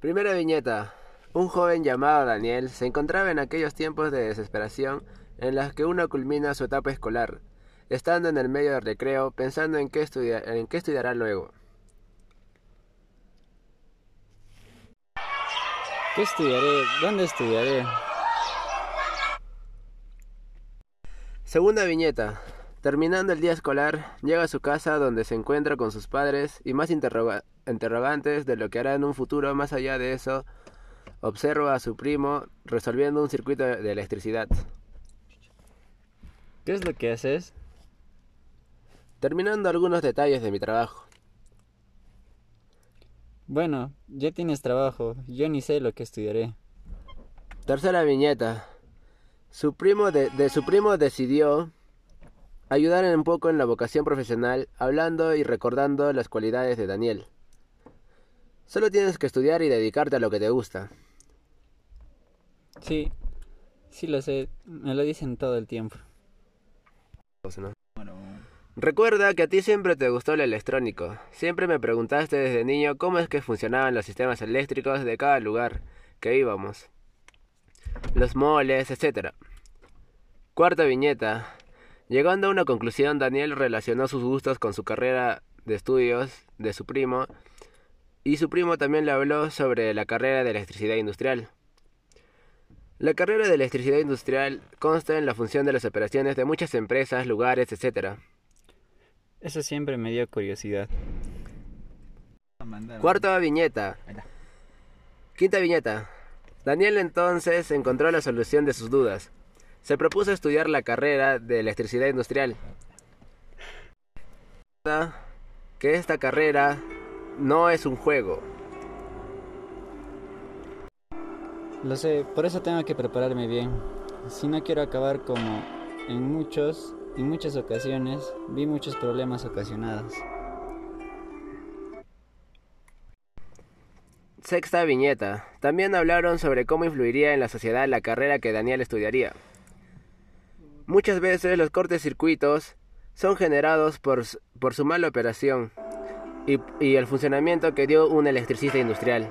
Primera viñeta. Un joven llamado Daniel se encontraba en aquellos tiempos de desesperación en los que uno culmina su etapa escolar, estando en el medio del recreo pensando en qué, en qué estudiará luego. ¿Qué estudiaré? ¿Dónde estudiaré? Segunda viñeta. Terminando el día escolar, llega a su casa donde se encuentra con sus padres y más interrogantes de lo que hará en un futuro más allá de eso, observa a su primo resolviendo un circuito de electricidad. ¿Qué es lo que haces? Terminando algunos detalles de mi trabajo. Bueno, ya tienes trabajo, yo ni sé lo que estudiaré. Tercera viñeta. Su primo de su primo decidió ayudar un poco en la vocación profesional, hablando y recordando las cualidades de Daniel. Solo tienes que estudiar y dedicarte a lo que te gusta. Sí, sí lo sé, me lo dicen todo el tiempo. Recuerda que a ti siempre te gustó el electrónico. Siempre me preguntaste desde niño cómo es que funcionaban los sistemas eléctricos de cada lugar que íbamos. Los moles, etc. Cuarta viñeta. Llegando a una conclusión, Daniel relacionó sus gustos con su carrera de estudios de su primo y su primo también le habló sobre la carrera de electricidad industrial. La carrera de electricidad industrial consta en la función de las operaciones de muchas empresas, lugares, etc. Eso siempre me dio curiosidad. Cuarta viñeta. Quinta viñeta. Daniel entonces encontró la solución de sus dudas se propuso estudiar la carrera de electricidad industrial. Que esta carrera no es un juego. Lo sé, por eso tengo que prepararme bien. Si no quiero acabar como en muchos, en muchas ocasiones, vi muchos problemas ocasionados. Sexta viñeta. También hablaron sobre cómo influiría en la sociedad la carrera que Daniel estudiaría. Muchas veces los cortes circuitos son generados por, por su mala operación y, y el funcionamiento que dio un electricista industrial.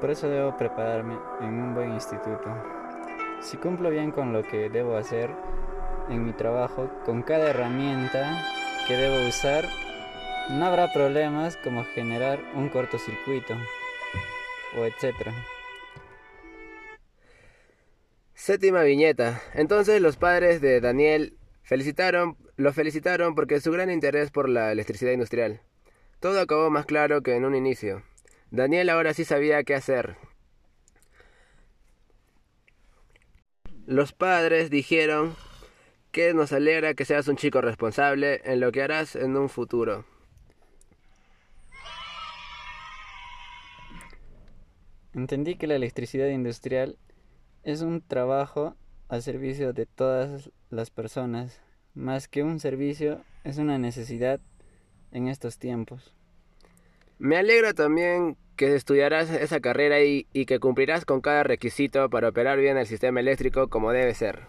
Por eso debo prepararme en un buen instituto. Si cumplo bien con lo que debo hacer en mi trabajo, con cada herramienta que debo usar, no habrá problemas como generar un cortocircuito o etcétera. Séptima viñeta. Entonces los padres de Daniel felicitaron, lo felicitaron porque su gran interés por la electricidad industrial. Todo acabó más claro que en un inicio. Daniel ahora sí sabía qué hacer. Los padres dijeron que nos alegra que seas un chico responsable en lo que harás en un futuro. Entendí que la electricidad industrial es un trabajo al servicio de todas las personas, más que un servicio, es una necesidad en estos tiempos. Me alegra también que estudiarás esa carrera y, y que cumplirás con cada requisito para operar bien el sistema eléctrico como debe ser.